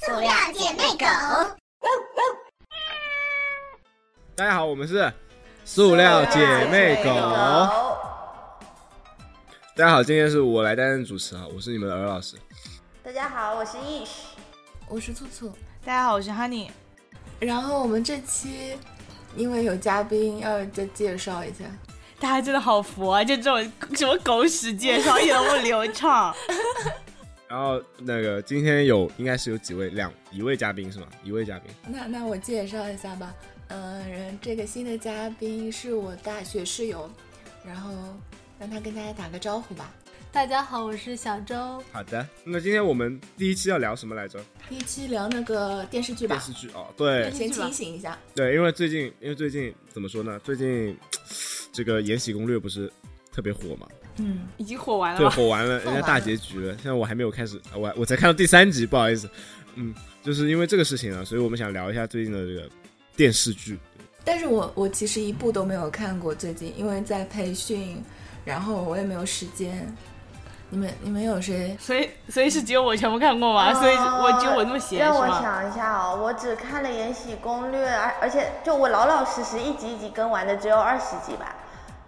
塑料姐妹狗。大家好，我们是塑料姐妹狗。大家好，今天是我来担任主持啊，我是你们的鹅老师。大家好，我是 Ish，我是兔兔。大家好，我是 Honey。然后我们这期因为有嘉宾，要再介绍一下。大家真的好佛啊！就这种什么狗屎介绍，一点都不流畅。然后那个今天有应该是有几位两一位嘉宾是吗？一位嘉宾。那那我介绍一下吧。嗯，这个新的嘉宾是我大学室友，然后让他跟大家打个招呼吧。大家好，我是小周。好的，那今天我们第一期要聊什么来着？第一期聊那个电视剧吧。电视剧哦，对，先清醒一下。对，因为最近，因为最近怎么说呢？最近这个《延禧攻略》不是特别火吗？嗯，已经火完了。对，火完了，人家大结局了。现在我还没有开始，我我才看到第三集，不好意思。嗯，就是因为这个事情啊，所以我们想聊一下最近的这个电视剧。但是我我其实一部都没有看过，最近因为在培训，然后我也没有时间。你们你们有谁？所以所以是只有我全部看过吗？所以我只有我那么闲让我想一下哦，我只看了《延禧攻略》，而而且就我老老实实一集一集跟完的只有二十集吧。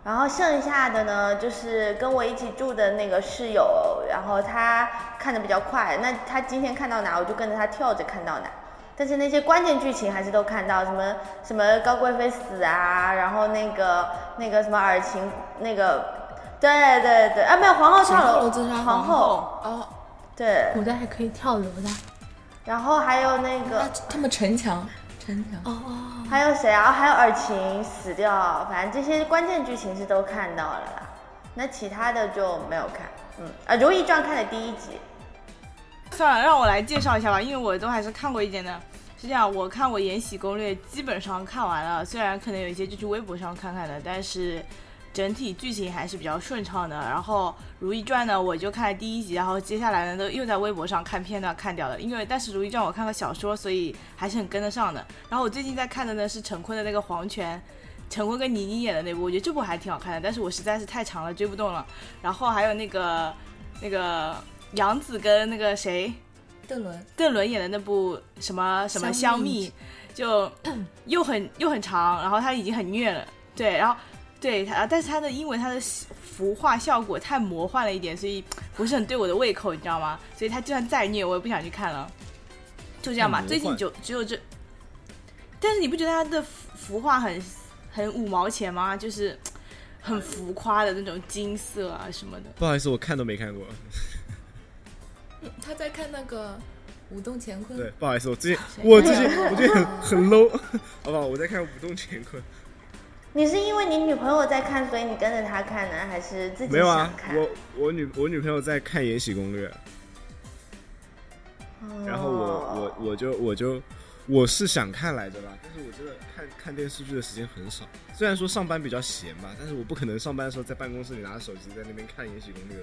然后剩下的呢，就是跟我一起住的那个室友，然后他看的比较快，那他今天看到哪，我就跟着他跳着看到哪。但是那些关键剧情还是都看到，什么什么高贵妃死啊，然后那个那个什么尔晴那个，对对对，啊没有皇后跳楼，皇后哦，对，古代还可以跳楼的。然后还有那个他们城墙，哦哦，还有谁啊？还有尔晴死掉，反正这些关键剧情是都看到了啦。那其他的就没有看，嗯啊，《如懿传》看了第一集。算了，让我来介绍一下吧，因为我都还是看过一点的。是这样，我看我《延禧攻略》基本上看完了，虽然可能有一些就去微博上看看的，但是整体剧情还是比较顺畅的。然后《如懿传》呢，我就看了第一集，然后接下来呢都又在微博上看片段看掉了。因为但是《如懿传》我看过小说，所以还是很跟得上的。然后我最近在看的呢是陈坤的那个《黄泉》，陈坤跟倪妮演的那部，我觉得这部还挺好看的，但是我实在是太长了追不动了。然后还有那个那个杨紫跟那个谁。邓伦，邓伦演的那部什么什么香蜜，就 又很又很长，然后他已经很虐了，对，然后对他，但是他的因为他的服化效果太魔幻了一点，所以不是很对我的胃口，你知道吗？所以他就算再虐，我也不想去看了，就这样吧。最近就只有这，但是你不觉得他的服化很很五毛钱吗？就是很浮夸的那种金色啊什么的。不好意思，我看都没看过。他在看那个舞动乾坤。对，不好意思，我最近我最近我最近很很 low，好不好？我在看舞动乾坤。你是因为你女朋友在看，所以你跟着她看呢，还是自己没有啊？我我女我女朋友在看《延禧攻略》，然后我我我就我就我是想看来着吧，但是我真的看看电视剧的时间很少。虽然说上班比较闲吧，但是我不可能上班的时候在办公室里拿着手机在那边看《延禧攻略》。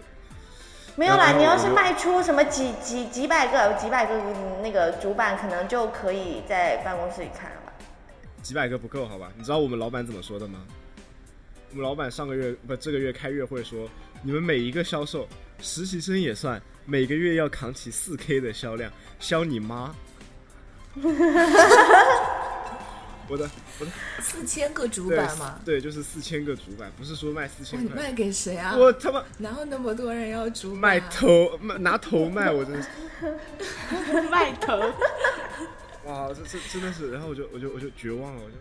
没有啦，你要是卖出什么几几几百个、几百个那个主板，可能就可以在办公室里看。几百个不够，好吧？你知道我们老板怎么说的吗？我们老板上个月不这个月开月会说，你们每一个销售，实习生也算，每个月要扛起四 K 的销量，销你妈！我的我的四千个主板吗，对，就是四千个主板，不是说卖四千块。卖给谁啊？我他妈哪有那么多人要主板？卖头卖拿头卖，我真是 卖头。哇，这这真的是，然后我就我就我就绝望了，我就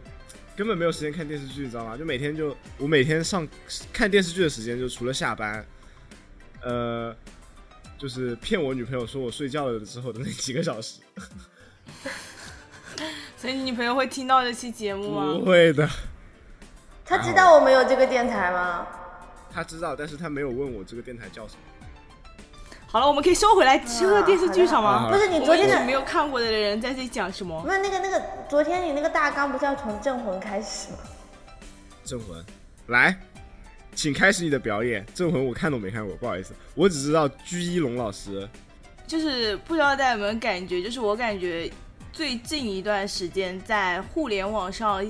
根本没有时间看电视剧，你知道吗？就每天就我每天上看电视剧的时间，就除了下班，呃，就是骗我女朋友说我睡觉了之后的那几个小时。所以你女朋友会听到这期节目吗？不会的。他知道我们有这个电台吗？他知道，但是他没有问我这个电台叫什么。好了，我们可以收回来这个电视剧上吗？不是你昨天的没有看过的人在这里讲什么？那那个那个，昨天你那个大纲不是要从镇魂开始吗？镇魂，来，请开始你的表演。镇魂我看都没看过，不好意思，我只知道鞠一龙老师。就是不知道大家有没有感觉，就是我感觉。最近一段时间，在互联网上，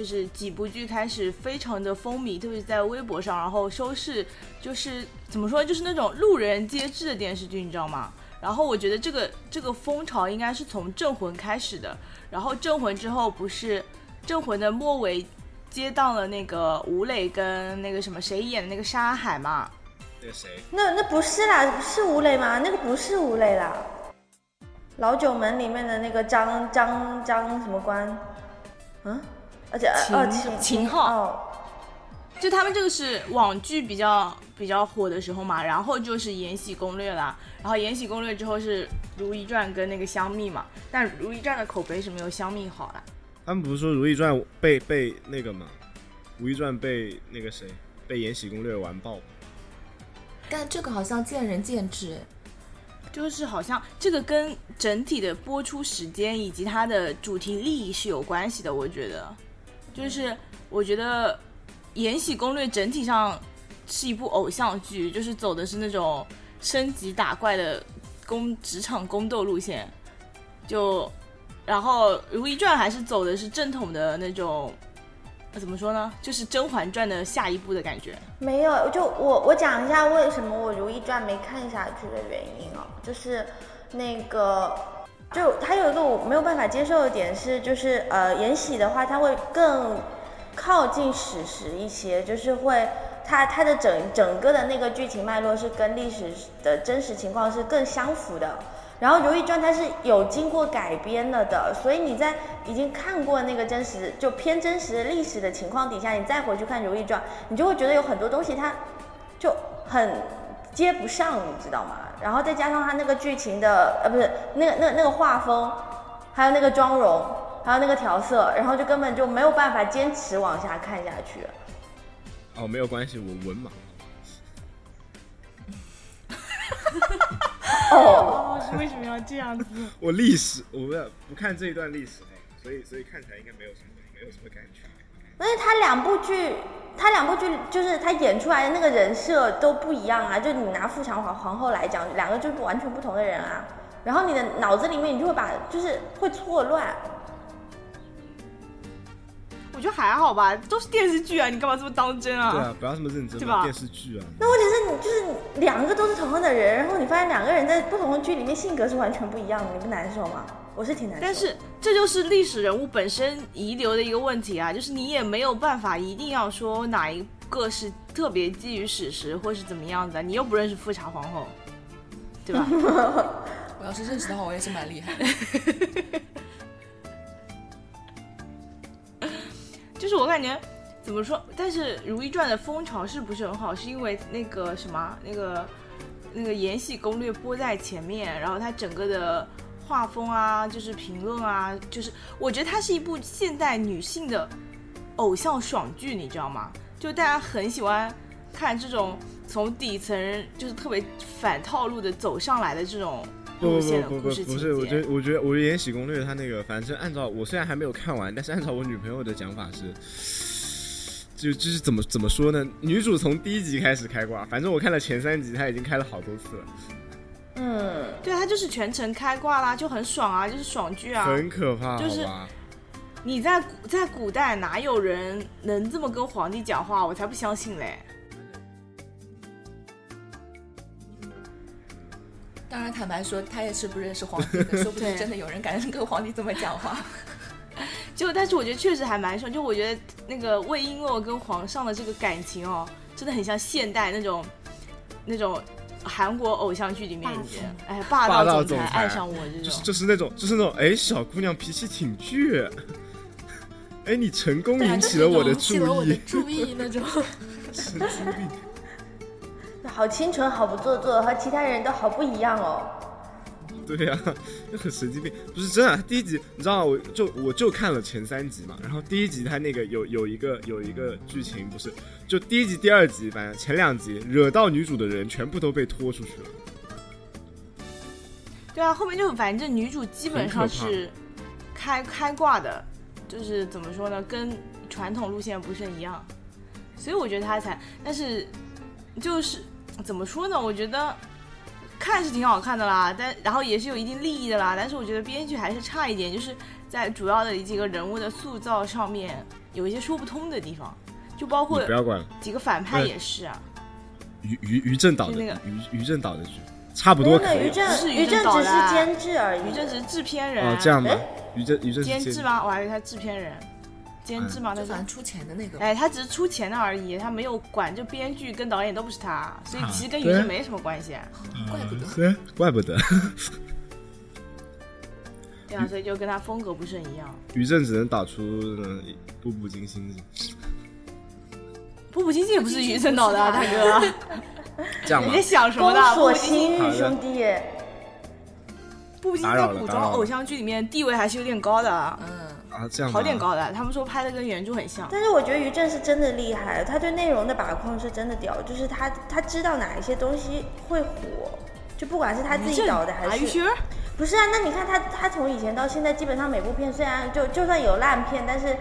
就就是几部剧开始非常的风靡，特别是在微博上，然后收视就是怎么说，就是那种路人皆知的电视剧，你知道吗？然后我觉得这个这个风潮应该是从《镇魂》开始的，然后《镇魂》之后不是《镇魂》的末尾接到了那个吴磊跟那个什么谁演的那个沙海嘛，那个谁，那那不是啦，是吴磊吗？那个不是吴磊啦，老九门里面的那个张张张什么官？嗯，而且秦呃秦秦昊哦，就他们这个是网剧比较比较火的时候嘛，然后就是《延禧攻略》啦，然后《延禧攻略》之后是《如懿传》跟那个香蜜嘛，但《如懿传》的口碑是没有香蜜好啦。他们不是说《如懿传》被被那个吗？《如懿传》被那个谁被《延禧攻略》完爆？但这个好像见仁见智，哎就是好像这个跟整体的播出时间以及它的主题利益是有关系的，我觉得，就是我觉得《延禧攻略》整体上是一部偶像剧，就是走的是那种升级打怪的宫职场宫斗路线，就然后《如懿传》还是走的是正统的那种，怎么说呢，就是《甄嬛传》的下一步的感觉。没有，就我我讲一下为什么我《如懿传》没看下去的原因哦，就是那个，就它有一个我没有办法接受的点是，就是呃，延禧的话，它会更靠近史实一些，就是会它它的整整个的那个剧情脉络是跟历史的真实情况是更相符的。然后《如懿传》它是有经过改编了的，所以你在已经看过那个真实就偏真实历史的情况底下，你再回去看《如懿传》，你就会觉得有很多东西它就很接不上，你知道吗？然后再加上他那个剧情的呃不是那个那个那个画风，还有那个妆容，还有那个调色，然后就根本就没有办法坚持往下看下去。哦，没有关系，我文盲。哦，为什么要这样子？我历史我不不看这一段历史，所以所以看起来应该没有什么没有什么感觉。但是他两部剧，他两部剧就是他演出来的那个人设都不一样啊。就你拿富强皇皇后来讲，两个就是完全不同的人啊。然后你的脑子里面你就会把就是会错乱。我觉得还好吧，都是电视剧啊，你干嘛这么当真啊？对啊，不要这么认真对吧嘛，电视剧啊。那问题是你就是两个都是同样的人，然后你发现两个人在不同的剧里面性格是完全不一样的，你不难受吗？我是挺难受。但是这就是历史人物本身遗留的一个问题啊，就是你也没有办法一定要说哪一个是特别基于史实或是怎么样的，你又不认识富察皇后，对吧？我要是认识的话，我也是蛮厉害的。就是我感觉怎么说，但是《如懿传》的风潮是不是很好？是因为那个什么，那个那个《延禧攻略》播在前面，然后它整个的画风啊，就是评论啊，就是我觉得它是一部现代女性的偶像爽剧，你知道吗？就大家很喜欢看这种从底层就是特别反套路的走上来的这种不不不不是，我觉。得我觉得我觉得《延禧攻略》它那个，反正按照我虽然还没有看完，但是按照我女朋友的讲法是，就就是怎么怎么说呢？女主从第一集开始开挂，反正我看了前三集，她已经开了好多次了，嗯，对，他就是全程开挂啦，就很爽啊，就是爽剧啊。很可怕，就是？你在在古代哪有人能这么跟皇帝讲话？我才不相信嘞！当然，坦白说，他也是不认识皇帝的，说不定真的有人敢跟皇帝这么讲话。就但是我觉得确实还蛮爽，就我觉得那个魏璎珞跟皇上的这个感情哦，真的很像现代那种那种韩国偶像剧里面的，哎，霸霸道总总裁爱上我这种就是。就是那种就是那种，哎，小姑娘脾气挺倔，哎，你成功引起了我的注意，注意那种。神经病。好清纯，好不做作，和其他人都好不一样哦。对呀、就很神经病。不是真的，第一集你知道，我就我就看了前三集嘛，然后第一集它那个有有一个有一个剧情不是，就第一集、第二集，反正前两集惹到女主的人全部都被拖出去了。对啊，后面就反正女主基本上是开开挂的，就是怎么说呢，跟传统路线不是一样，所以我觉得她才，但是就是怎么说呢？我觉得看是挺好看的啦，但然后也是有一定利益的啦，但是我觉得编剧还是差一点，就是在主要的几个人物的塑造上面有一些说不通的地方，就包括不要管了，几个反派也是啊。于于于正导的就那个于于正导的剧，差不多可以了。正不是于于正只是正导的啊监制而已。于正只是制片人，哦，这样吧哎，于正于正监监制吗？我还以为他制片人，监制嘛？他就是反正出钱的那个。哎，他只是出钱的而已，他没有管，就编剧跟导演都不是他，所以其实跟于对正没什么关系。怪不得得，怪不得。对啊，所以就跟他风格不是很一样。于正只能打出呃步步惊心，步步惊心也不是于正导的啊，大哥，这样吧你在？想什么宫呢？步锁步惊心，心玉兄弟，步步惊心在古装偶像剧里面地位还是有点高的，嗯，啊，这样好点高的。他们说拍的跟原著很像。但是我觉得于正是真的厉害，他对内容的把控是真的屌，就是他他知道哪一些东西会火，就不管是他自己导的还是 sure？不是啊？那你看他他从以前到现在，基本上每部片虽然就就算有烂片，但是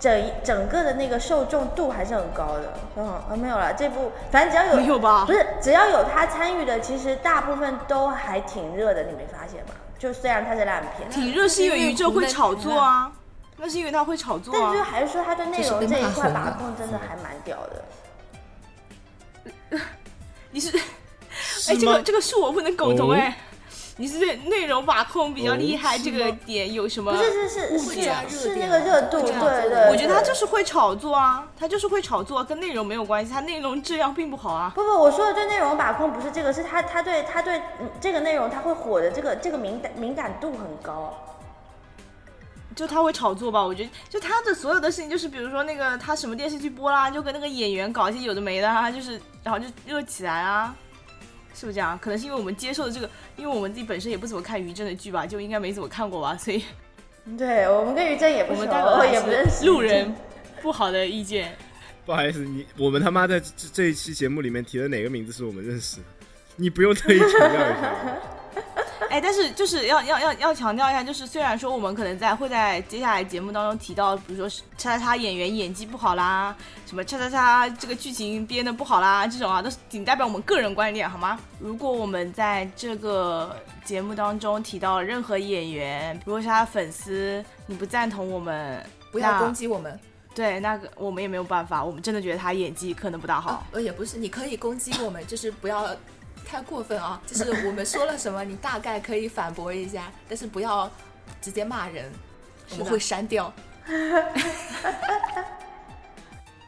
整整个的那个受众度还是很高的。嗯啊没有了，这部反正只要有没有吧不是只要有他参与的，其实大部分都还挺热的，你没发现吗？就虽然他是烂片，挺热是因为于正会炒作啊，那是因为他会炒作但是。还是说他对内容这一块把控真的还蛮屌的。你是，哎，这个这个是我不能苟同哦哎。你是对内容把控比较厉害，哦这个点有什么？不是是是会是加热点是那个热度，会这样做对对。我觉得他就是会炒作啊，他就是会炒作，跟内容没有关系，他内容质量并不好啊。不不，我说的对内容把控不是这个，是他他对他对嗯这个内容他会火的这个这个敏感敏感度很高。就他会炒作吧，我觉得就他的所有的事情，就是比如说那个他什么电视剧播啦，就跟那个演员搞一些有的没的啊，就是然后就热起来啊，是不是这样？可能是因为我们接受的这个，因为我们自己本身也不怎么看于正的剧吧，就应该没怎么看过吧，所以 对我们跟于正也不熟我们 也不认识 路人不好的意见。不好意思，你我们他妈在这这一期节目里面提的哪个名字是我们认识的？你不用特意强调一下。哎，但是就是要要要要强调一下，就是虽然说我们可能在会在接下来节目当中提到，比如说是叉叉叉演员演技不好啦，什么叉叉叉这个剧情编的不好啦，这种啊，都是仅代表我们个人观点，好吗？如果我们在这个节目当中提到任何演员，如果是他的粉丝，你不赞同我们，不要攻击我们。对，那个我们也没有办法，我们真的觉得他演技可能不大好。呃，也不是，你可以攻击我们，就是不要太过分啊。就是我们说了什么，你大概可以反驳一下，但是不要直接骂人，我们会删掉。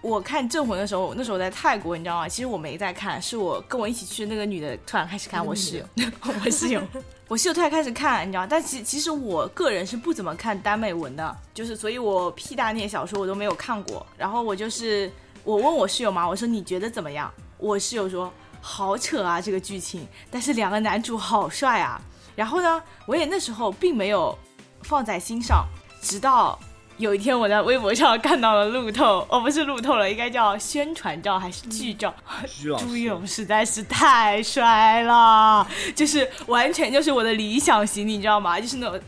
我看《镇魂》的时候，那时候在泰国，你知道吗？其实我没在看，是我跟我一起去那个女的突然开始看，我室友，我室友，我室友突然开始看，你知道吗？但其其实我个人是不怎么看耽美文的，就是所以我屁大那些小说我都没有看过。然后我就是我问我室友嘛，我说你觉得怎么样？我室友说好扯啊这个剧情，但是两个男主好帅啊。然后呢，我也那时候并没有放在心上，直到。有一天我在微博上看到了路透，哦不是路透了，应该叫宣传照还是剧照？朱一龙实在是太帅了，就是完全就是我的理想型，你知道吗？就是那种，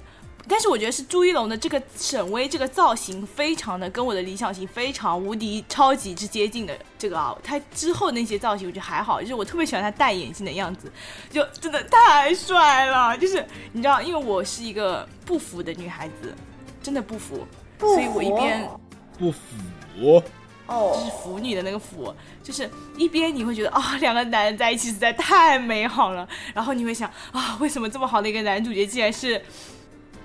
但是我觉得是朱一龙的这个沈巍这个造型非常的跟我的理想型非常无敌超级之接近的这个啊，他之后那些造型我觉得还好，就是我特别喜欢他戴眼镜的样子，就真的太帅了，就是你知道，因为我是一个不服的女孩子，真的不服，不所以我一边。不服。哦就是哦，腐女的那个腐，就是一边你会觉得啊、两个男人在一起实在太美好了，然后你会想啊，为什么这么好的一个男主角竟然是，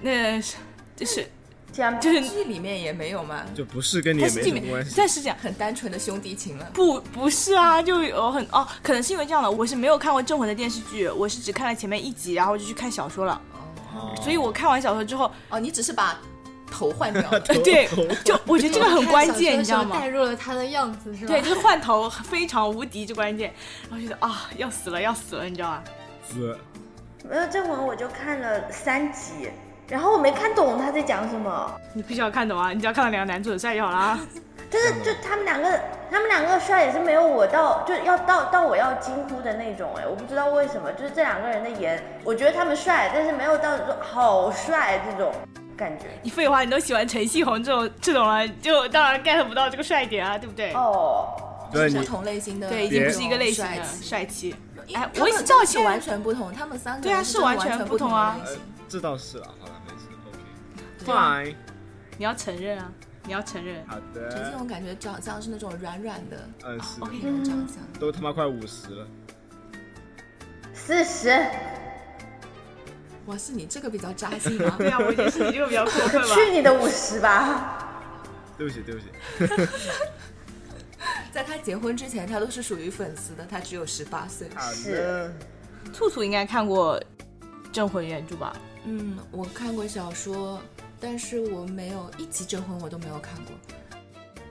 那是就是这样就是剧里面也没有吗，就不是跟你也没什么关系。但是这样。很单纯的兄弟情了。不，不是啊，就有很哦，可能是因为这样的，我是没有看过《镇魂》的电视剧，我是只看了前面一集，然后就去看小说了，哦所以我看完小说之后，哦，你只是把头换掉了。对头就我觉得这个很关键，你知道吗带？入了他的样子是吧？对，就是换头非常无敌就关键，然后觉得啊，要死了，要死了，你知道吧？死没有《镇魂》我就看了三集，然后我没看懂他在讲什么。你必须要看懂啊！你只要看到两个男主很帅就好了啊。但是就他们两个，他们两个帅也是没有我到，就要到到我要惊呼的那种哎，我不知道为什么，就是这两个人的颜，我觉得他们帅，但是没有到说好帅这种感觉。你废话，你都喜欢陈细红这种这种了，就当然 get 不到这个帅点啊，对不对？哦，对不同类型的，对，已经不是一个类型的帅气。哎，我一们真的是直道歉，完全不同，他们三个对啊是完全不同啊这倒是了，好了，没事，OK，fine。你要承认啊。你要承认。好陈信的，我感觉长相是那种软软的嗯是，那种长相。都他妈快五十了，四十，哇，是你这个比较扎心啊？对啊，我觉得是你这个比较过分吧。去你的五十吧！对不起对不起，在他结婚之前，他都是属于粉丝的，他只有十八岁。是，兔兔应该看过《镇魂》原著吧？嗯，我看过小说，但是我没有一集《镇魂》我都没有看过。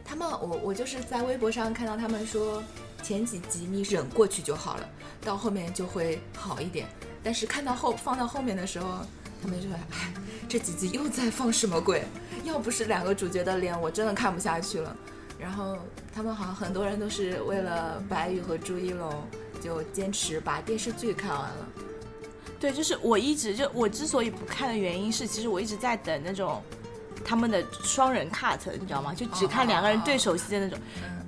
他们，我我就是在微博上看到他们说，前几集你忍过去就好了，到后面就会好一点。但是看到后放到后面的时候，他们就会，哎，这几集又在放什么鬼？要不是两个主角的脸，我真的看不下去了。然后他们好像很多人都是为了白宇和朱一龙，就坚持把电视剧看完了。对，就是我一直就我之所以不看的原因是，其实我一直在等那种他们的双人 cut，你知道吗？就只看两个人对手戏的那种。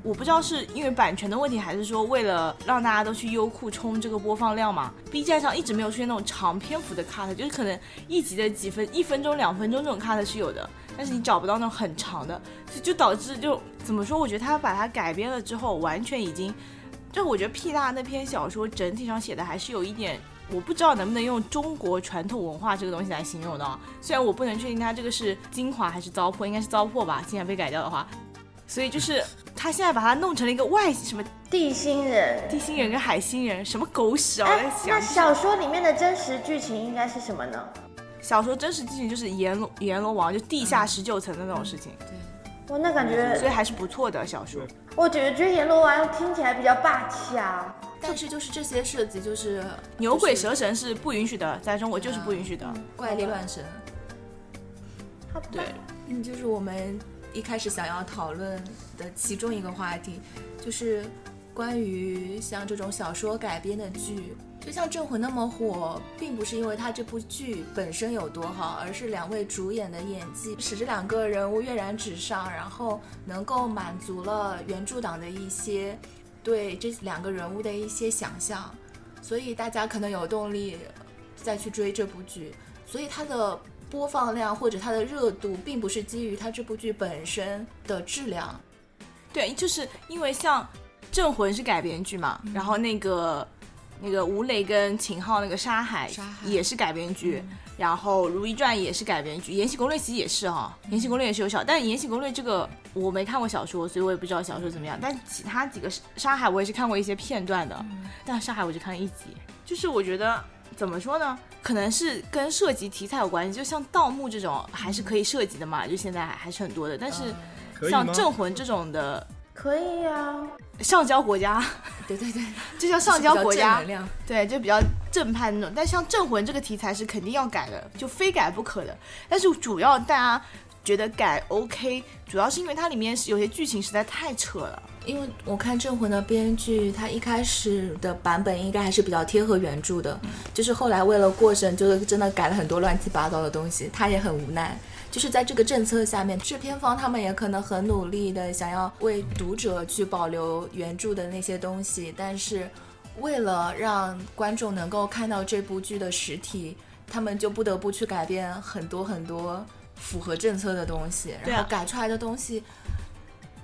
我不知道是因为版权的问题，还是说为了让大家都去优酷冲这个播放量嘛？B 站上一直没有出现那种长篇幅的 cut，就是可能一集的几分、一分钟、两分钟这种 cut 是有的，但是你找不到那种很长的，所以就导致就怎么说？我觉得他把它改编了之后，完全已经，就我觉得 P 大那篇小说整体上写的还是有一点。我不知道能不能用中国传统文化这个东西来形容的啊，虽然我不能确定它这个是精华还是糟粕，应该是糟粕吧，现在被改掉的话，所以就是他现在把它弄成了一个外什么地心人。地心人跟海星人，什么狗屎啊！我在哎，想那，小说里面的真实剧情应该是什么呢？小说真实剧情就是阎罗阎罗王就地下十九层的那种事情，我那感觉，所以还是不错的小说。我觉得觉得阎罗王听起来比较霸气啊。但是就是这些设计，就是牛鬼蛇神是不允许的，在中国就是不允许的。怪力乱神。好对，嗯，就是我们一开始想要讨论的其中一个话题，就是关于像这种小说改编的剧，就像《镇魂》那么火，并不是因为它这部剧本身有多好，而是两位主演的演技使这两个人物跃然纸上，然后能够满足了原著党的一些对这两个人物的一些想象，所以大家可能有动力再去追这部剧，所以它的播放量或者它的热度，并不是基于它这部剧本身的质量。对，就是因为像《镇魂》是改编剧嘛，然后那个那个吴磊跟秦昊那个《沙海》也是改编剧，然后《如懿传》也是改编剧，《延禧攻略》其实也是哈、延禧攻略》也是有小，但《延禧攻略》这个我没看过小说，所以我也不知道小说怎么样。但其他几个《沙海》我也是看过一些片段的，但《沙海》我就看了一集，就是我觉得。怎么说呢？可能是跟涉及题材有关系，就像盗墓这种还是可以涉及的嘛，就现在还还是很多的。但是？像镇魂这种的可以啊，上交国家，对对对，就像上交国家。对，就比较正派那种。但像镇魂这个题材是肯定要改的，就非改不可的。但是主要大家觉得改 OK，主要是因为它里面是有些剧情实在太扯了。因为我看《镇魂》的编剧，他一开始的版本应该还是比较贴合原著的，就是后来为了过审，就是真的改了很多乱七八糟的东西，他也很无奈。就是在这个政策下面，制片方他们也可能很努力的想要为读者去保留原著的那些东西，但是为了让观众能够看到这部剧的实体，他们就不得不去改变很多很多符合政策的东西，然后改出来的东西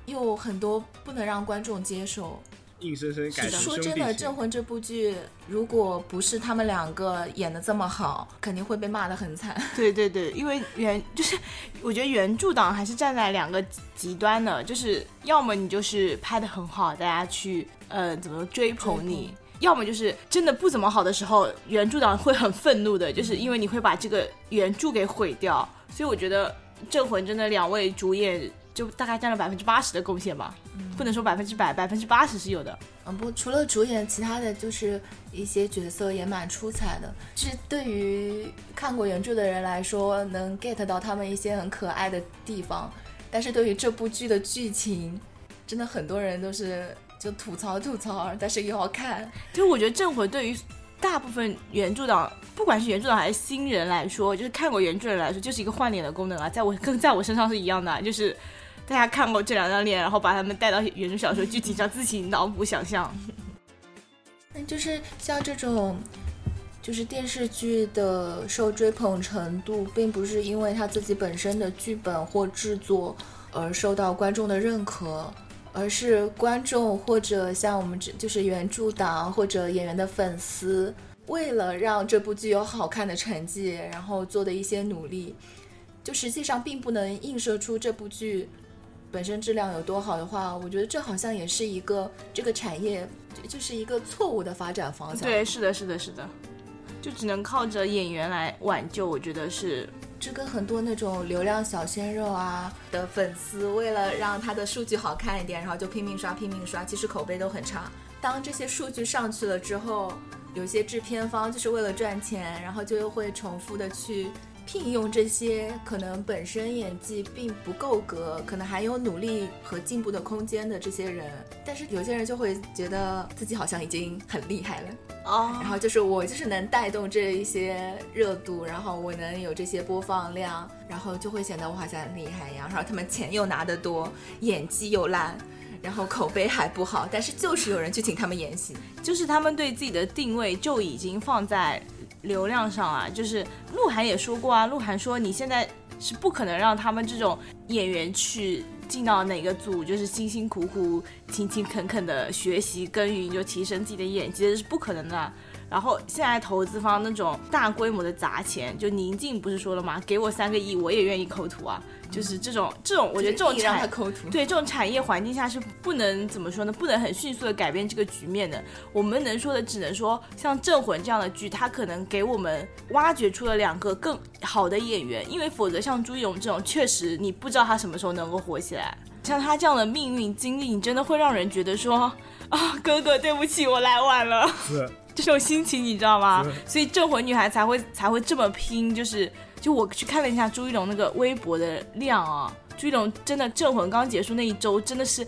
又很多不能让观众接受。硬生生改成说真的，《镇魂》这部剧如果不是他们两个演的这么好，肯定会被骂得很惨。对对对，因为原就是我觉得原著党还是站在两个极端的，就是要么你就是拍的很好，大家去呃怎么追捧你。要么就是真的不怎么好的时候，原著党会很愤怒的，就是因为你会把这个原著给毁掉。所以我觉得《镇魂》真的两位主演就大概占了百分之八十的贡献吧，不能说百分之百，百分之八十是有的。嗯，不，除了主演，其他的就是一些角色也蛮出彩的。就是对于看过原著的人来说，能 get 到他们一些很可爱的地方，但是对于这部剧的剧情，真的很多人都是就吐槽吐槽，但是又要看。就是我觉得《镇魂》对于大部分原著党，不管是原著党还是新人来说，就是看过原著的人来说，就是一个换脸的功能啊，在我跟在我身上是一样的啊，就是大家看过这两张脸，然后把他们带到原著小说剧情上自己脑补想象。那 就是像这种，就是电视剧的受追捧程度，并不是因为它自己本身的剧本或制作而受到观众的认可，而是观众或者像我们这就是原著党或者演员的粉丝，为了让这部剧有好看的成绩，然后做的一些努力，就实际上并不能映射出这部剧本身质量有多好的话，我觉得这好像也是一个这个产业就就是一个错误的发展方向。对，是的，是的，是的，就只能靠着演员来挽救，我觉得是。这跟很多那种流量小鲜肉啊的粉丝，为了让他的数据好看一点，然后就拼命刷拼命刷，其实口碑都很差。当这些数据上去了之后，有些制片方就是为了赚钱，然后就又会重复的去。聘用这些可能本身演技并不够格，可能还有努力和进步的空间的这些人，但是有些人就会觉得自己好像已经很厉害了哦，然后就是我就是能带动这一些热度，然后我能有这些播放量，然后就会显得我好像很厉害一样，然后他们钱又拿得多，演技又烂，然后口碑还不好，但是就是有人去请他们演戏，就是他们对自己的定位就已经放在。流量上啊，就是鹿晗也说过啊，鹿晗说你现在是不可能让他们这种演员去进到哪个组，就是辛辛苦苦、勤勤恳恳的学习耕耘，就提升自己的演技，这是不可能的。然后现在投资方那种大规模的砸钱，就宁静不是说了吗？给我三个亿，我也愿意抠图啊。就是这种这种，我觉得这种产对这种产业环境下是不能怎么说呢？不能很迅速的改变这个局面的。我们能说的只能说，像《镇魂》这样的剧，它可能给我们挖掘出了两个更好的演员，因为否则像朱一龙这种，确实你不知道他什么时候能够火起来。像他这样的命运经历，你真的会让人觉得说啊，哥哥对不起，我来晚了。是。这种心情你知道吗？所以镇魂女孩才会才会这么拼。就是就我去看了一下朱一龙那个微博的量啊，朱一龙真的镇魂刚结束那一周真的是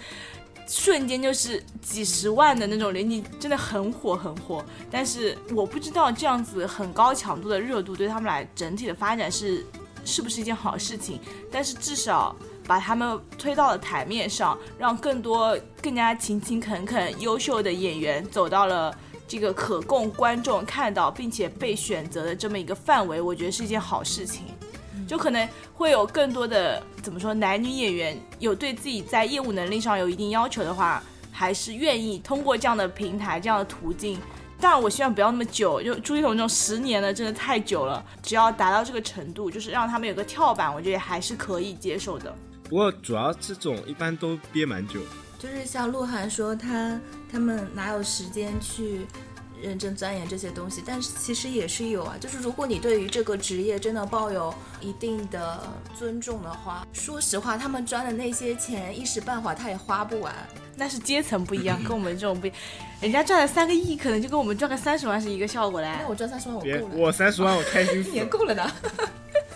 瞬间就是几十万的那种人气，真的很火很火。但是我不知道这样子很高强度的热度对他们来整体的发展是是不是一件好事情。但是至少把他们推到了台面上，让更多更加勤勤恳恳、优秀的演员走到了。这个可供观众看到并且被选择的这么一个范围，我觉得是一件好事情。就可能会有更多的怎么说，男女演员有对自己在业务能力上有一定要求的话，还是愿意通过这样的平台、这样的途径。但，我希望不要那么久，就朱一龙这种十年的真的太久了。只要达到这个程度，就是让他们有个跳板，我觉得还是可以接受的。不过，主要这种一般都憋蛮久。就是像鹿晗说，他他们哪有时间去认真钻研这些东西？但是其实也是有啊。就是如果你对于这个职业真的抱有一定的尊重的话，说实话，他们赚的那些钱一时半会儿他也花不完。那是阶层不一样，跟我们这种不一样，人家赚了三个亿，可能就跟我们赚个三十万是一个效果嘞。那我赚三十万我够了，我三十万我开心死，也够了的。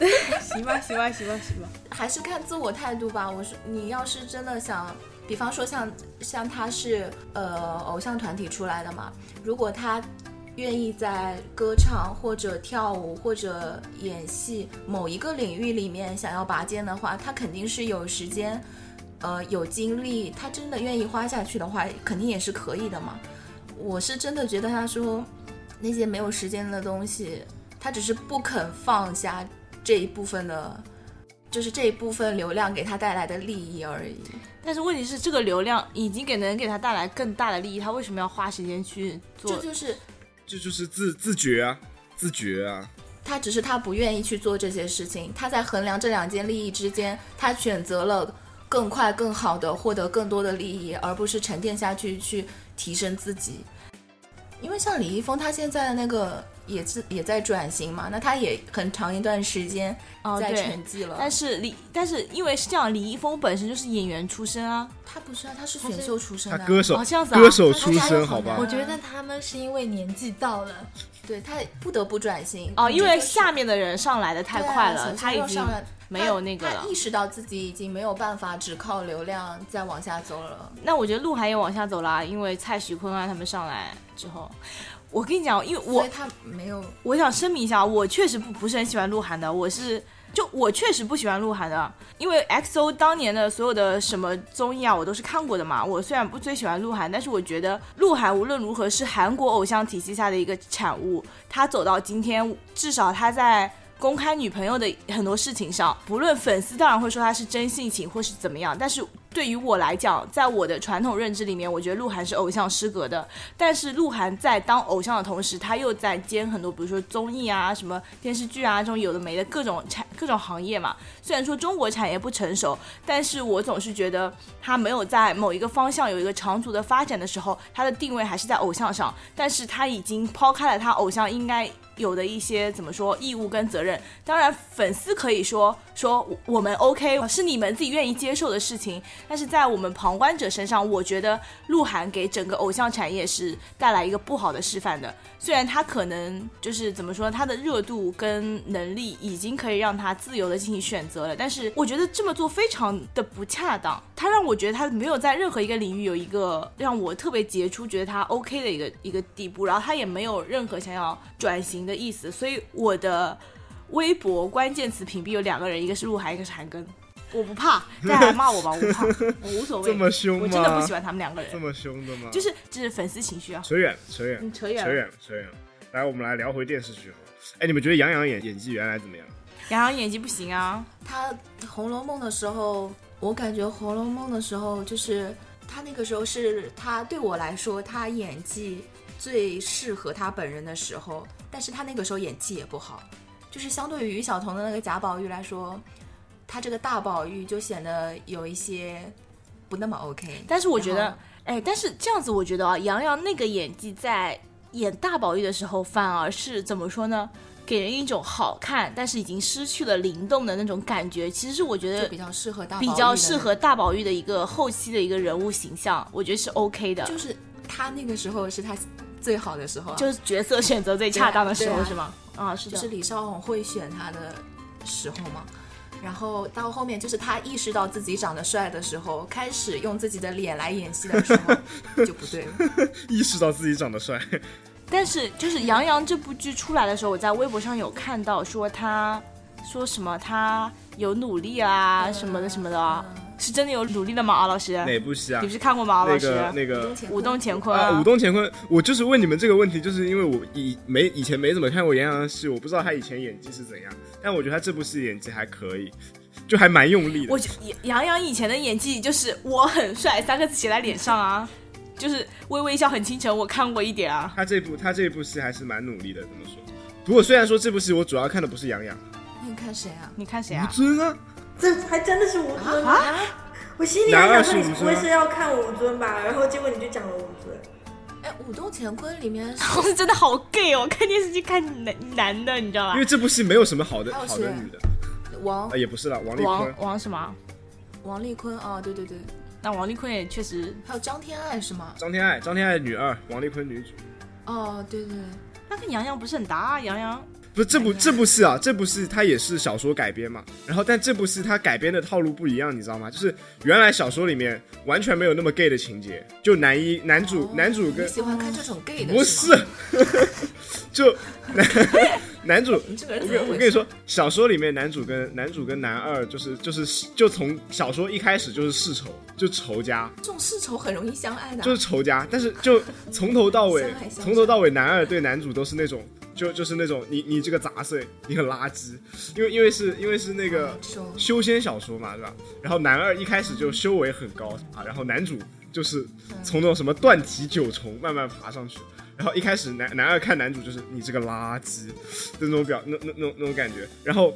行吧，行吧，行吧，行吧。还是看自我态度吧。我说你要是真的想。比方说像像他是呃偶像团体出来的嘛，如果他愿意在歌唱或者跳舞或者演戏某一个领域里面想要拔尖的话，他肯定是有时间，呃有精力，他真的愿意花下去的话，肯定也是可以的嘛。我是真的觉得他说那些没有时间的东西，他只是不肯放下这一部分的。就是这一部分流量给他带来的利益而已，但是问题是，这个流量已经给能给他带来更大的利益，他为什么要花时间去做？这就是，这就是自自觉啊，自觉啊。他只是他不愿意去做这些事情，他在衡量这两件利益之间，他选择了更快、更好的获得更多的利益，而不是沉淀下去去提升自己。因为像李易峰，他现在的那个。也是也在转型嘛，那他也很长一段时间在沉寂了。但是李，但是因为是这样，李易峰本身就是演员出身啊，他不是啊，他是选秀出身的，歌手，哦这样子，歌手出身，好吧？我觉得他们是因为年纪到了，对他不得不转型哦，因为下面的人上来的太快了，他已经没有那个了，意识到自己已经没有办法只靠流量再往下走了。那我觉得鹿晗也往下走了，因为蔡徐坤啊他们上来之后。我跟你讲，因为我他没有，我想声明一下，我确实不不是很喜欢鹿晗的。我是就我确实不喜欢鹿晗的，因为 X O 当年的所有的什么综艺啊，我都是看过的嘛。我虽然不最喜欢鹿晗，但是我觉得鹿晗无论如何是韩国偶像体系下的一个产物。他走到今天，至少他在公开女朋友的很多事情上，不论粉丝当然会说他是真性情或是怎么样，但是对于我来讲，在我的传统认知里面，我觉得鹿晗是偶像失格的。但是鹿晗在当偶像的同时，他又在兼很多，比如说综艺啊、什么电视剧啊这种有的没的各种产各种行业嘛。虽然说中国产业不成熟，但是我总是觉得他没有在某一个方向有一个长足的发展的时候，他的定位还是在偶像上。但是他已经抛开了他偶像应该。有的一些怎么说义务跟责任，当然粉丝可以说说我们 OK 是你们自己愿意接受的事情，但是在我们旁观者身上，我觉得鹿晗给整个偶像产业是带来一个不好的示范的。虽然他可能就是怎么说，他的热度跟能力已经可以让他自由的进行选择了，但是我觉得这么做非常的不恰当。他让我觉得他没有在任何一个领域有一个让我特别杰出，觉得他 OK 的一个一个地步，然后他也没有任何想要转型。的意思，所以我的微博关键词屏蔽有两个人，一个是鹿晗，一个是韩庚。我不怕，大家骂我吧，我不怕，我无所谓。这么凶吗？我真的不喜欢他们两个人。这么凶的吗？就是就是粉丝情绪啊。扯远，扯远，扯远，扯远，扯远。来，我们来聊回电视剧哎，你们觉得杨洋演演技原来怎么样？杨洋演技不行啊。他《红楼梦》的时候，我感觉《红楼梦》的时候，就是他那个时候是他对我来说，他演技最适合他本人的时候。但是他那个时候演技也不好，就是相对于于晓彤的那个贾宝玉来说，他这个大宝玉就显得有一些不那么 OK。但是我觉得，哎，但是这样子我觉得啊，杨洋那个演技在演大宝玉的时候，反而是怎么说呢？给人一种好看，但是已经失去了灵动的那种感觉。其实是我觉得比较适合大比较适合大宝玉的一个后期的一个人物形象，我觉得是 OK 的。就是他那个时候是他。最好的时候，就是角色选择最恰当的时候，是吗？啊，是的。就是李少红会选他的时候嘛。然后到后面，就是他意识到自己长得帅的时候，开始用自己的脸来演戏的时候，就不对了。意识到自己长得帅。但是，就是杨洋这部剧出来的时候，我在微博上有看到说他说什么他有努力啊什么的什么的。是真的有努力的吗？啊，老师？哪部戏啊？你不是看过吗？老师？那个武动乾坤啊，舞动乾坤。我就是问你们这个问题，就是因为我以没以前没怎么看过杨洋的戏，我不知道他以前演技是怎样。但我觉得他这部戏演技还可以，就还蛮用力的。我杨洋以前的演技就是我很帅三个字写在脸上啊，就是微微一笑很倾城，我看过一点啊。他这部他这部戏还是蛮努力的，怎么说？不过虽然说这部戏我主要看的不是杨洋，那你看谁啊？你看谁啊？吴尊啊。这还真的是吴尊啊！我心里还想说你不会是要看吴尊吧？然后结果你就讲了吴尊。哎，《武动乾坤》里面是 真的好 gay 哦！看电视剧看男男的，你知道吧？因为这部戏没有什么好的好的女的。王啊也不是了，王丽坤。王什么？王丽坤啊，对对对。那王丽坤也确实。还有张天爱是吗？张天爱，张天爱女二，王丽坤女主。哦，对对。那跟杨洋不是很搭啊？杨洋。不是这部这部戏啊，这部戏它也是小说改编嘛。然后，但这部戏它改编的套路不一样，你知道吗？就是原来小说里面完全没有那么 gay 的情节，就男一男主男主跟喜欢看这种 gay 的，不是，就男 男主。我我跟你说，小说里面男主跟男主跟男二就是就是就从小说一开始就是世仇，就仇家。这种世仇很容易相爱的，就是仇家。但是就从头到尾，从头到尾，男二对男主都是那种。就就是那种你你这个杂碎，你很垃圾，因为因为是因为是那个修仙小说嘛，对吧？然后男二一开始就修为很高啊，然后男主就是从那种什么断体九重慢慢爬上去，然后一开始男男二看男主就是你这个垃圾的那种表那那那那种感觉，然后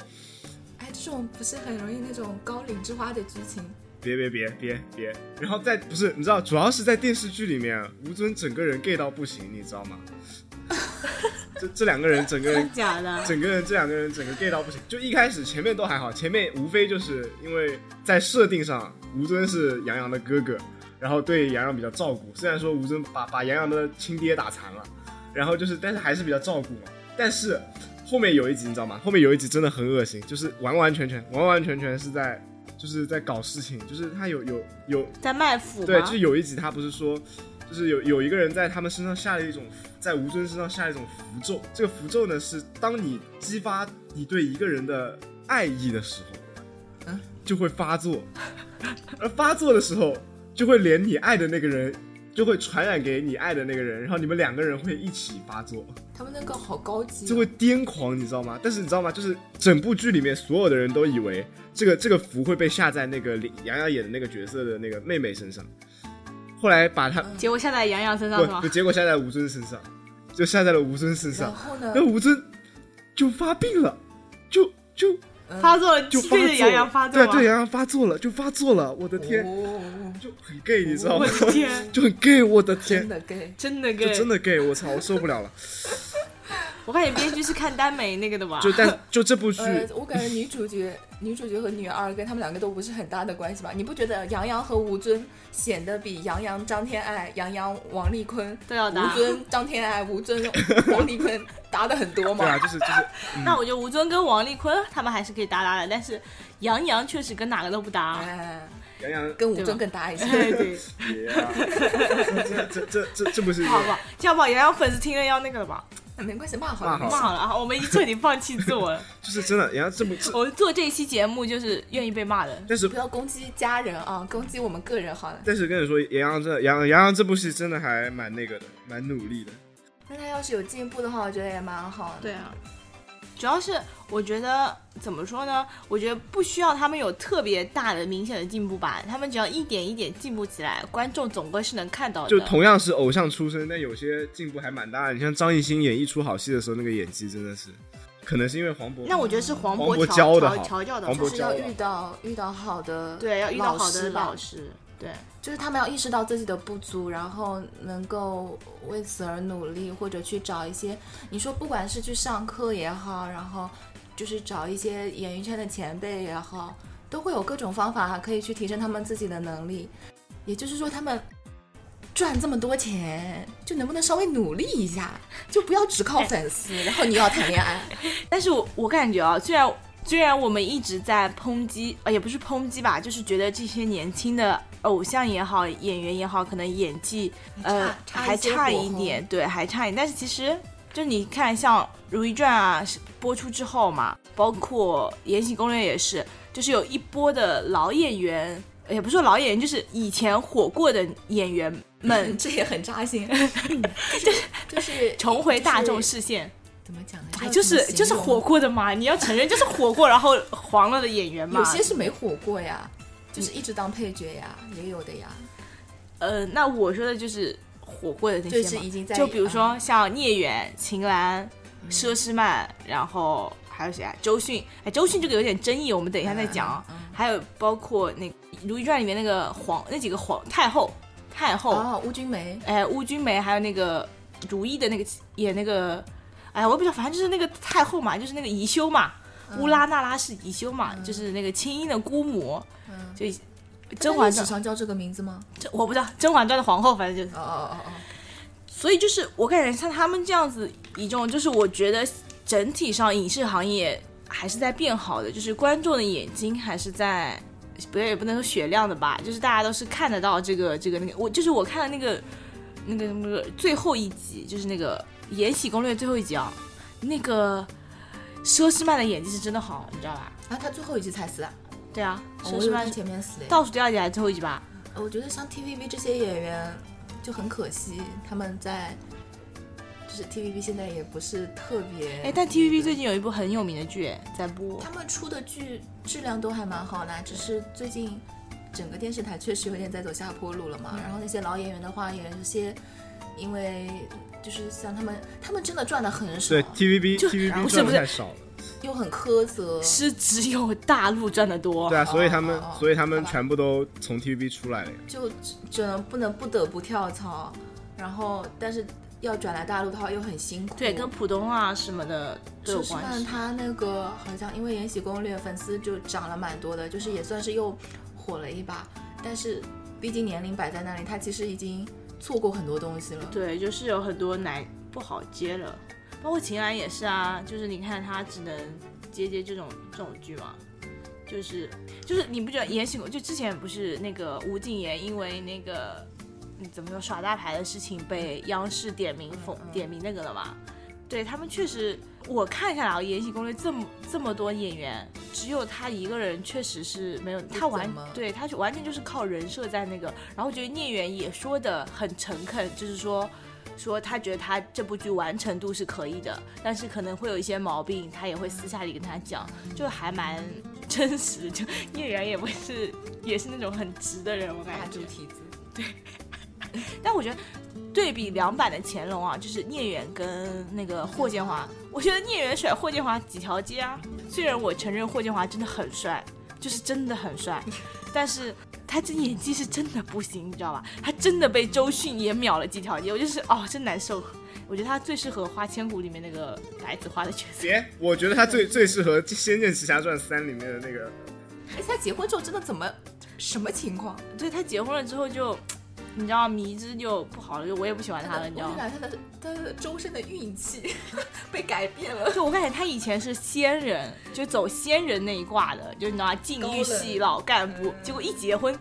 哎，这种不是很容易那种高岭之花的剧情？别别别别别，然后在不是你知道，主要是在电视剧里面，吴尊整个人 gay 到不行，你知道吗？这这两个人，整个人假的，整个人这两个人整个 gay 到不行。就一开始前面都还好，前面无非就是因为在设定上，吴尊是杨洋的哥哥，然后对杨洋比较照顾。虽然说吴尊把把杨洋的亲爹打残了，然后就是，但是还是比较照顾嘛。但是后面有一集你知道吗？后面有一集真的很恶心，就是完完全全完完全全是在就是在搞事情，就是他有有有在卖腐。对，就是有一集他不是说。就是有有一个人在他们身上下了一种，在吴尊身上下了一种符咒。这个符咒呢，是当你激发你对一个人的爱意的时候，嗯，就会发作。而发作的时候，就会连你爱的那个人，就会传染给你爱的那个人，然后你们两个人会一起发作，他们那个好高级、就会癫狂，你知道吗？但是你知道吗？就是整部剧里面所有的人都以为这个这个符会被下在那个杨洋演的那个角色的那个妹妹身上，后来把他结果下在杨洋身上是吗不，？结果下在吴尊身上，就下在了吴尊身然上，后呢然？后吴尊就发病了，就就发作了，就发作对着杨洋发作吗？对对，杨洋发作了，就发作了，我的天，哦，就很 gay，你知道吗我？的天，就很 gay，我的天，真的 gay，真的 gay，真的 gay，我操，我受不了了。我感觉编剧是看耽美那个的吧？就但就这部剧，呃，我感觉女主角、女主角和女二跟他们两个都不是很大的关系吧？你不觉得杨洋和吴尊显得比杨洋、张天爱、杨洋、王丽坤、都要搭吴尊、张天爱、吴尊、王丽坤搭的很多吗？对啊，就是就是，那我觉得吴尊跟王丽坤他们还是可以搭搭的，但是杨洋确实跟哪个都不搭。哎，杨洋跟吴尊更搭一些。对 这这这这这不是好不好？这样吧，杨洋粉丝听了要那个了吧？没关系，骂好了，骂好了啊，我们已经彻底放弃自我了。就是真的，杨洋这么这，我们做这一期节目就是愿意被骂的。但是不要攻击家人啊，攻击我们个人好了。但是跟你说，杨洋这杨杨洋这部戏真的还蛮那个的，蛮努力的。那他要是有进步的话，我觉得也蛮好的。对啊，主要是我觉得怎么说呢？我觉得不需要他们有特别大的明显的进步吧，他们只要一点一点进步起来，观众总归是能看到的。就同样是偶像出身，但有些进步还蛮大的。你像张艺兴演一出好戏的时候，那个演技真的是，可能是因为黄渤。那我觉得是黄黄渤渤调调教的调教的就是要遇到遇到好的对，要遇到好的老师，对。就是他们要意识到自己的不足，然后能够为此而努力，或者去找一些，你说不管是去上课也好，然后就是找一些演艺圈的前辈也好，都会有各种方法可以去提升他们自己的能力。也就是说，他们赚这么多钱，就能不能稍微努力一下，就不要只靠粉丝，然后你要谈恋爱。但是我我感觉啊，虽然虽然我们一直在抨击，呃，也不是抨击吧，就是觉得这些年轻的偶像也好，演员也好，可能演技呃还差一点，对，还差一点。但是其实就你看，像《如懿传》啊播出之后嘛，包括《延禧攻略》也是，就是有一波的老演员，也不是说老演员，就是以前火过的演员们 这也很扎心 就是就是重回大众视线。怎么讲呢？哎，就是就是火过的嘛，你要承认就是火过，然后黄了的演员嘛。有些是没火过呀，就是一直当配角呀，也有的呀。呃，那我说的就是火过的那些嘛，就是已经在就比如说嗯像聂远、秦岚、佘诗曼，然后还有谁啊？周迅。哎，周迅这个有点争议，我们等一下再讲啊。嗯嗯还有包括那《如懿传》里面那个皇那几个皇太后、太后，哦，邬君梅，哎，邬君梅，还有那个如懿的那个演那个，哎，我也不知道，反正就是那个太后嘛，就是那个宜修嘛，乌拉那拉氏宜修嘛，就是那个清音的姑母，嗯，就甄嬛史传，上叫这个名字吗？这我不知道，甄嬛传的皇后，反正就是。哦哦哦哦，所以就是我感觉像他们这样子一种，就是我觉得整体上影视行业还是在变好的，就是观众的眼睛还是在，不也不能说雪亮的吧，就是大家都是看得到这个这个那个，我就是我看了那个那个那个最后一集，就是那个《延禧攻略》最后一集啊，那个佘诗曼的演技是真的好，你知道吧？啊，他最后一集才死啊，对啊，佘诗曼前面死的。倒数第二集还是最后一集吧？我觉得像 TVB 这些演员就很可惜，他们在就是 TVB 现在也不是特别，哎，但 TVB 最近有一部很有名的剧哎在播，他们出的剧质量都还蛮好的，只是最近整个电视台确实有点在走下坡路了嘛。然后那些老演员的话，也有些因为就是像他们，他们真的赚的很少对，TVB 就 TVB 不是太少了，又很苛责。是只有大陆赚的多。对啊，所以他们所以他们全部都从 TVB 出来了呀。就只只能不能不得不跳槽，然后但是要转来大陆的话又很辛苦。对，跟普通话什么的都有佘诗关系。曼她那个好像因为《延禧攻略》粉丝就涨了蛮多的，就是也算是又火了一把，但是毕竟年龄摆在那里，他其实已经错过很多东西了。对，就是有很多奶不好接了，包括秦岚也是啊，就是你看她只能接接这种这种剧嘛，就是就是你不觉得《延禧攻》就之前不是那个吴谨言因为那个嗯怎么说耍大牌的事情被央视点名封点名那个了嘛？对他们确实，我看下来啊，《延禧攻略》这么这么多演员，只有他一个人确实是没有，他完对他完全就是靠人设在那个。然后我觉得聂远也说的很诚恳，就是说说他觉得他这部剧完成度是可以的，但是可能会有一些毛病，他也会私下里跟他讲，就还蛮 真实。就 聂远也不是也是那种很直的人，我感觉。大猪蹄子。对。但我觉得。对比两版的乾隆啊，就是聂远跟那个霍建华，我觉得聂远甩霍建华几条街啊。虽然我承认霍建华真的很帅，就是真的很帅，但是他这演技是真的不行，你知道吧？他真的被周迅也秒了几条街，我就是哦，真难受。我觉得他最适合《花千骨》里面那个白子画的角色。别，我觉得他最最适合《仙剑奇侠传三》里面的那个。哎，他结婚之后真的怎么什么情况？对他结婚了之后就。你知道迷之就不好了，就我也不喜欢他了，你知道吗？他的他的周身的运气 被改变了。就我感觉他以前是仙人，就走仙人那一挂的，就你知道吗禁欲系老干部，结果一结婚。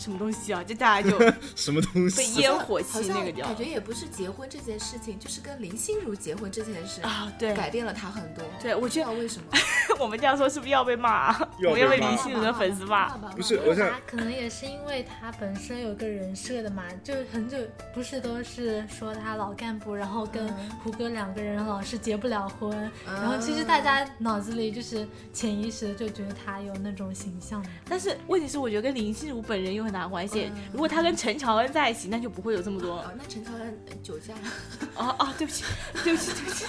什么东西啊？就大家就 什么东西被烟火气那个感觉也不是结婚这件事情，就是跟林心如结婚这件事啊，对，改变了他很多。对，我知道为什么。我们这样说是不是要被骂？我要被林心如的粉丝骂？不是，我想可能也是因为他本身有个人设的嘛，就很久不是都是说他老干部，然后跟胡歌两个人老是结不了婚，然后其实大家脑子里就是潜意识就觉得他有那种形象。但是问题是，我觉得跟林心如本人又很大关系。如果他跟陈乔恩在一起，那就不会有这么多。那陈乔恩酒驾？哦哦，对不起，对不起，对不起。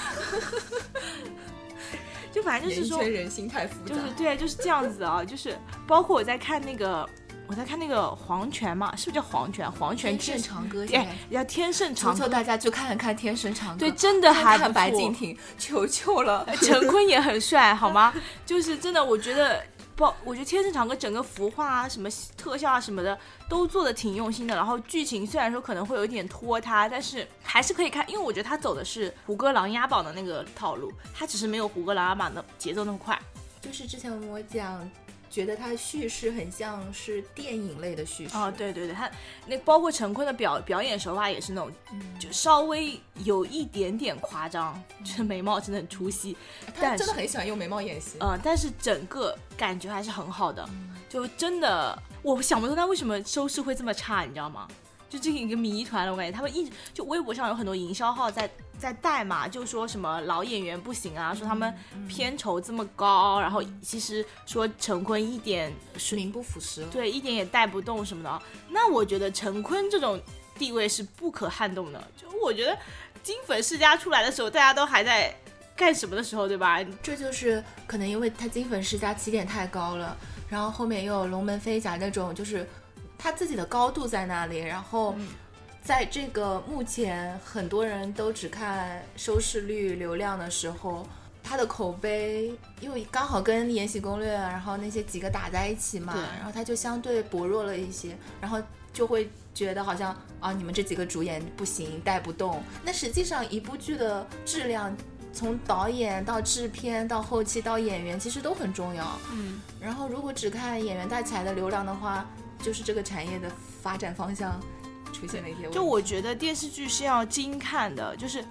就反正就是说，人心太复杂。就是对，就是这样子啊。就是包括我在看那个，我在看那个黄泉嘛，是不是叫黄泉？黄泉天盛长歌。哎，要天盛长歌，大家就看看天盛长歌。对，真的还看白敬亭，求求了。陈坤也很帅，好吗？就是真的，我觉得。不，我觉得《天生长歌》整个服化啊、什么特效啊什么的都做的挺用心的。然后剧情虽然说可能会有一点拖沓，但是还是可以看，因为我觉得他走的是胡歌《琅琊榜》的那个套路，他只是没有胡歌《琅琊榜》的节奏那么快。就是之前我讲。觉得他叙事很像是电影类的叙事哦，对对对，他那包括陈坤的表表演手法也是那种，就稍微有一点点夸张，就是眉毛真的很出戏，他真的很喜欢用眉毛演戏，嗯，但是整个感觉还是很好的，就真的我想不通他为什么收视会这么差，你知道吗？就这个一个谜团了，我感觉他们一直就微博上有很多营销号在。在带嘛就说什么老演员不行啊，说他们片酬这么高，然后其实说陈坤一点名不副实，对，一点也带不动什么的。那我觉得陈坤这种地位是不可撼动的。就我觉得金粉世家出来的时候，大家都还在干什么的时候，对吧？这就是可能因为他金粉世家起点太高了，然后后面又有龙门飞甲那种，就是他自己的高度在那里，然后。在这个目前很多人都只看收视率、流量的时候，他的口碑因为刚好跟《延禧攻略》然后那些几个打在一起嘛，然后他就相对薄弱了一些，然后就会觉得好像啊，你们这几个主演不行，带不动。那实际上一部剧的质量，从导演到制片到后期到演员，其实都很重要。嗯，然后如果只看演员带起来的流量的话，就是这个产业的发展方向。出现了一些，就我觉得电视剧是要精看的，就是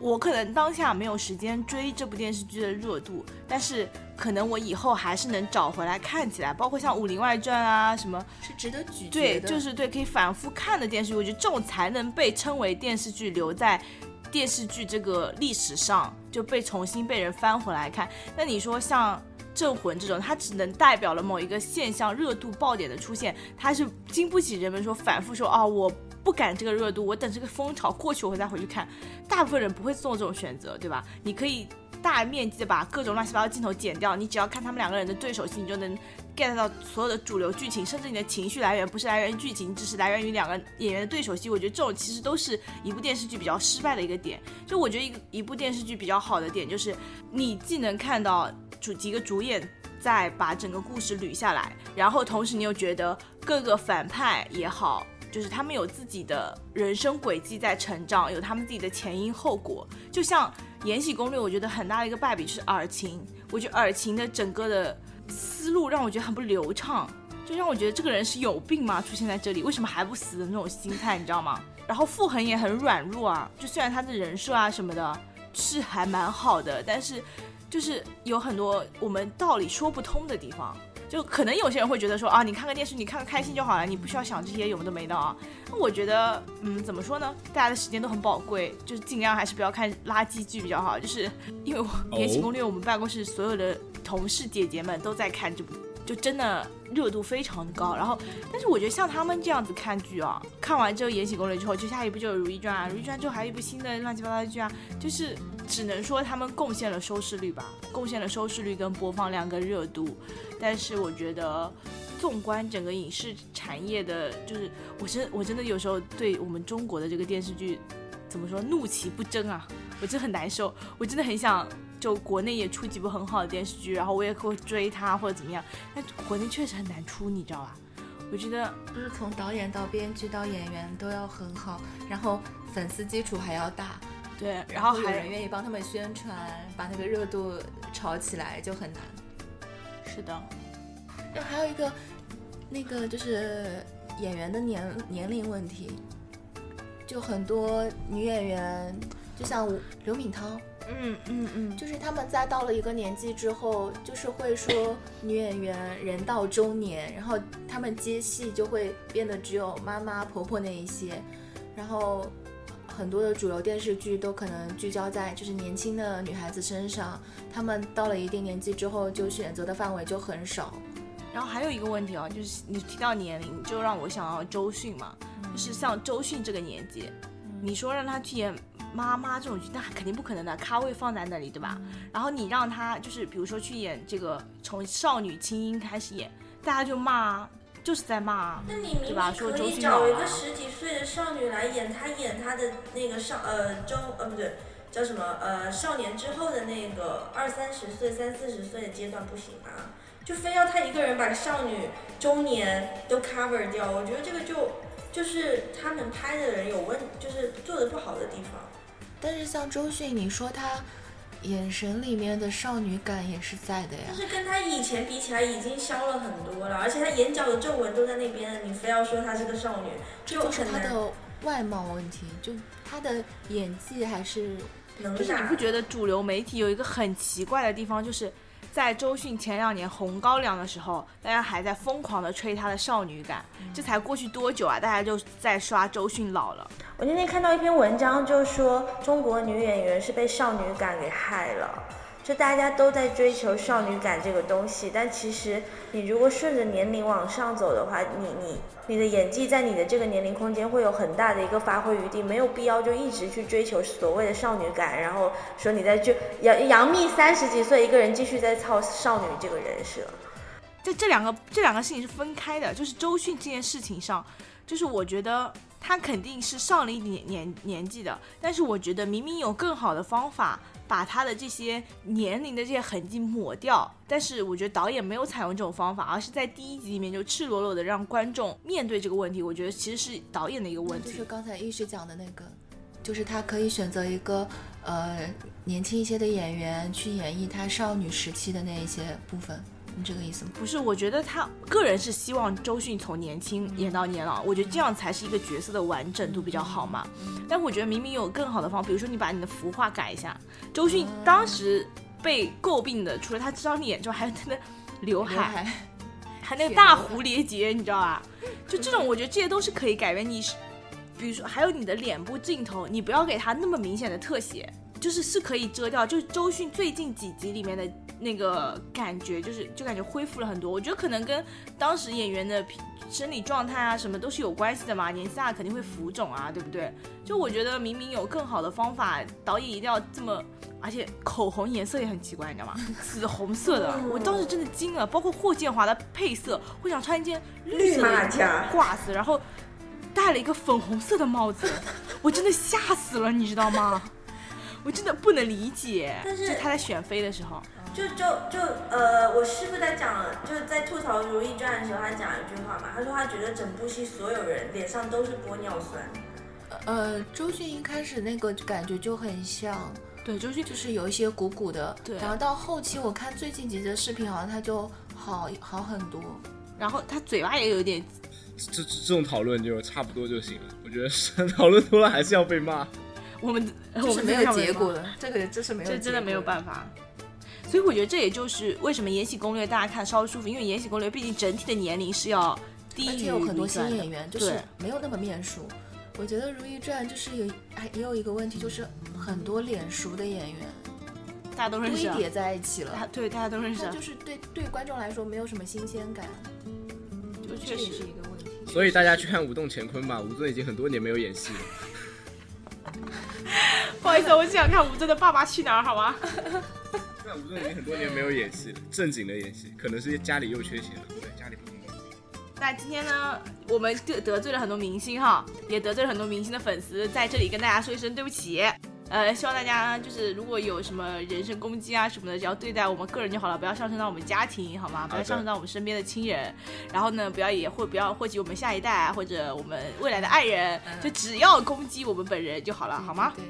我可能当下没有时间追这部电视剧的热度，但是可能我以后还是能找回来看起来，包括像《武林外传》啊什么，是值得咀嚼的。对，就是对，可以反复看的电视剧，我觉得这种才能被称为电视剧，留在电视剧这个历史上，就被重新被人翻回来看。那你说像？镇魂这种，它只能代表了某一个现象热度爆点的出现，它是经不起人们说反复说啊，我不赶这个热度，我等这个风潮过去，我会再回去看。大部分人不会做这种选择，对吧？你可以大面积的把各种乱七八糟镜头剪掉，你只要看他们两个人的对手戏，你就能 get 到所有的主流剧情，甚至你的情绪来源不是来源于剧情，只是来源于两个演员的对手戏。我觉得这种其实都是一部电视剧比较失败的一个点。就我觉得一个一部电视剧比较好的点，就是你既能看到。主几个主演在把整个故事捋下来，然后同时你又觉得各个反派也好，就是他们有自己的人生轨迹在成长，有他们自己的前因后果。就像《延禧攻略》，我觉得很大的一个败笔是尔晴，我觉得尔晴的整个的思路让我觉得很不流畅，就让我觉得这个人是有病吗？出现在这里为什么还不死的那种心态，你知道吗？然后傅恒也很软弱啊，就虽然他的人设啊什么的。是还蛮好的，但是就是有很多我们道理说不通的地方。就可能有些人会觉得说啊，你看个电视，你看个开心就好了，你不需要想这些有的没的啊。那我觉得，嗯，怎么说呢？大家的时间都很宝贵，就是尽量还是不要看垃圾剧比较好。就是因为我《延禧攻略》，我们办公室所有的同事姐姐们都在看这部。就真的热度非常高，然后，但是我觉得像他们这样子看剧啊，看完之后《延禧攻略》之后，就下一部就有《如懿传》啊，《如懿传》之后还有一部新的乱七八糟的剧啊，就是只能说他们贡献了收视率吧，贡献了收视率跟播放量跟热度，但是我觉得，纵观整个影视产业的，就是我真我真的有时候对我们中国的这个电视剧，怎么说怒其不争啊，我真的很难受，我真的很想。就国内也出几部很好的电视剧，然后我也会追它或者怎么样，但国内确实很难出，你知道吧？我觉得就是从导演到编剧到演员都要很好，然后粉丝基础还要大，对，然后还有人愿意帮他们宣传，把那个热度炒起来就很难。是的，那还有一个那个就是演员的年年龄问题，就很多女演员，就像刘敏涛。嗯嗯嗯，就是他们在到了一个年纪之后，就是会说 女演员人到中年，然后他们接戏就会变得只有妈妈婆婆那一些，然后很多的主流电视剧都可能聚焦在就是年轻的女孩子身上，他们到了一定年纪之后就选择的范围就很少。然后还有一个问题啊，就是你提到年龄，就让我想到周迅嘛，就是像周迅这个年纪，你说让她去演。妈妈这种剧，那肯定不可能的，咖位放在那里，对吧？然后你让她就是，比如说去演这个，从少女青音开始演，大家就骂，就是在骂，对吧？说周迅找一个十几岁的少女来演，她演她的那个少呃中呃不对，叫什么呃少年之后的那个二三十岁、三四十岁的阶段不行吗？就非要她一个人把少女中年都 cover 掉，我觉得这个就就是他们拍的人有问，就是做的不好的地方。但是像周迅，你说她眼神里面的少女感也是在的呀。就是跟她以前比起来，已经消了很多了，而且她眼角的皱纹都在那边，你非要说她是个少女，这就是她的外貌问题，就她的演技还是能就是你不觉得主流媒体有一个很奇怪的地方，就是？在周迅前两年红高粱的时候，大家还在疯狂的吹她的少女感，这才过去多久啊？大家就在刷周迅老了。我那天看到一篇文章，就说中国女演员是被少女感给害了。就大家都在追求少女感这个东西，但其实你如果顺着年龄往上走的话，你你你的演技在你的这个年龄空间会有很大的一个发挥余地，没有必要就一直去追求所谓的少女感，然后说你在就杨杨幂三十几岁一个人继续在操少女这个人设，就这两个这两个事情是分开的，就是周迅这件事情上，就是我觉得她肯定是上了一点年年纪的，但是我觉得明明有更好的方法。把他的这些年龄的这些痕迹抹掉，但是我觉得导演没有采用这种方法，而是在第一集里面就赤裸裸的让观众面对这个问题。我觉得其实是导演的一个问题。就是刚才一直讲的那个，就是他可以选择一个呃年轻一些的演员去演绎他少女时期的那一些部分。你这个意思吗？不是，我觉得他个人是希望周迅从年轻演到年老，我觉得这样才是一个角色的完整度比较好嘛。但我觉得明明有更好的方法，比如说你把你的服化改一下。周迅当时被诟病的，除了他这张脸之外，还有他的刘海，还那个大蝴蝶结，你知道吧？就这种，我觉得这些都是可以改变。你是，比如说还有你的脸部镜头，你不要给他那么明显的特写，就是是可以遮掉。就是周迅最近几集里面的。那个感觉就是就感觉恢复了很多，我觉得可能跟当时演员的生理状态啊什么都是有关系的嘛，年纪大肯定会浮肿啊，对不对？就我觉得明明有更好的方法，导演一定要这么，而且口红颜色也很奇怪，你知道吗？紫红色的，我当时真的惊了。包括霍建华的配色，会想穿一件绿色的褂子，然后戴了一个粉红色的帽子，我真的吓死了，你知道吗？我真的不能理解，就他在选妃的时候。就就就呃，我师傅在讲，就是在吐槽《如懿传》的时候，他讲一句话嘛，他说他觉得整部戏所有人脸上都是玻尿酸。呃，周迅一开始那个感觉就很像，对，周迅就是有一些鼓鼓的，对。然后到后期我看最近几集的视频，好像他就好好很多，然后他嘴巴也有点。这这种讨论就差不多就行了，我觉得讨论多了还是要被骂。我们我这是没有结果的，这个这是没有，这真的没有办。法。所以我觉得这也就是为什么《延禧攻略》大家看稍微舒服，因为《延禧攻略》毕竟整体的年龄是要低于而且有很多新演员，就是没有那么面熟。我觉得《如懿传》就是有还也有一个问题，就是很多脸熟的演员大家都认识啊，堆叠在一起了对大家都认识啊，就是对对观众来说没有什么新鲜感，就确实是一个问题。所以大家去看《舞动乾坤》吧，吴尊已经很多年没有演戏了。不好意思，我只想看吴尊的《爸爸去哪儿》，好吗？那吴尊已经很多年没有演戏了，正经的演戏，可能是家里又缺钱了，对，家里不同工资。那今天呢，我们得得罪了很多明星哈，也得罪了很多明星的粉丝，在这里跟大家说一声对不起。呃，希望大家就是如果有什么人身攻击啊什么的，只要对待我们个人就好了，不要上升到我们家庭，好吗？不要上升到我们身边的亲人。然后呢，不要也会不要祸及我们下一代啊或者我们未来的爱人，就只要攻击我们本人就好了，好吗？对，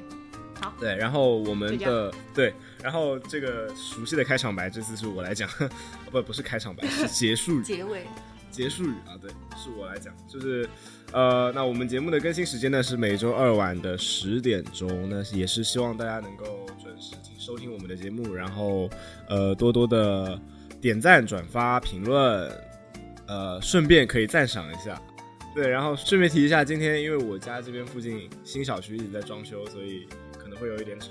对，然后我们的对，然后这个熟悉的开场白，这次是我来讲，不不是开场白，是结束语。结尾结束语啊，对，是我来讲，就是，呃，那我们节目的更新时间呢是每周二晚的十点钟，那也是希望大家能够准时收听我们的节目，然后呃多多的点赞、转发、评论，呃，顺便可以赞赏一下，对，然后顺便提一下，今天因为我家这边附近新小区一直在装修，所以可能会有一点吵，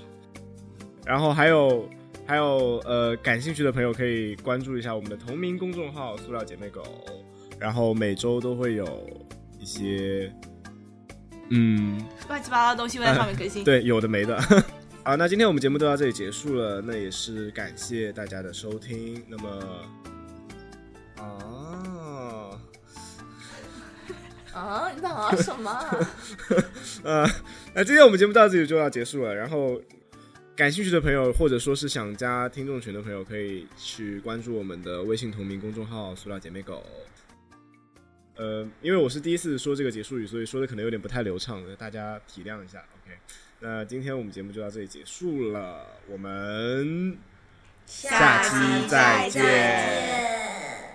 然后还有。还有呃，感兴趣的朋友可以关注一下我们的同名公众号“塑料姐妹狗”，然后每周都会有些，嗯，乱七八糟的东西会在上面更新。对，有的没的。好，那今天我们节目就到这里结束了，那也是感谢大家的收听。那么，啊，啊，你在啊什么 啊？呃，那今天我们节目到这里就要结束了。然后，感兴趣的朋友，或者说是想加听众群的朋友，可以去关注我们的微信同名公众号“塑料姐妹狗”。呃，因为我是第一次说这个结束语，所以说的可能有点不太流畅，大家体谅一下。OK，那今天我们节目就到这里结束了，我们下期再见见。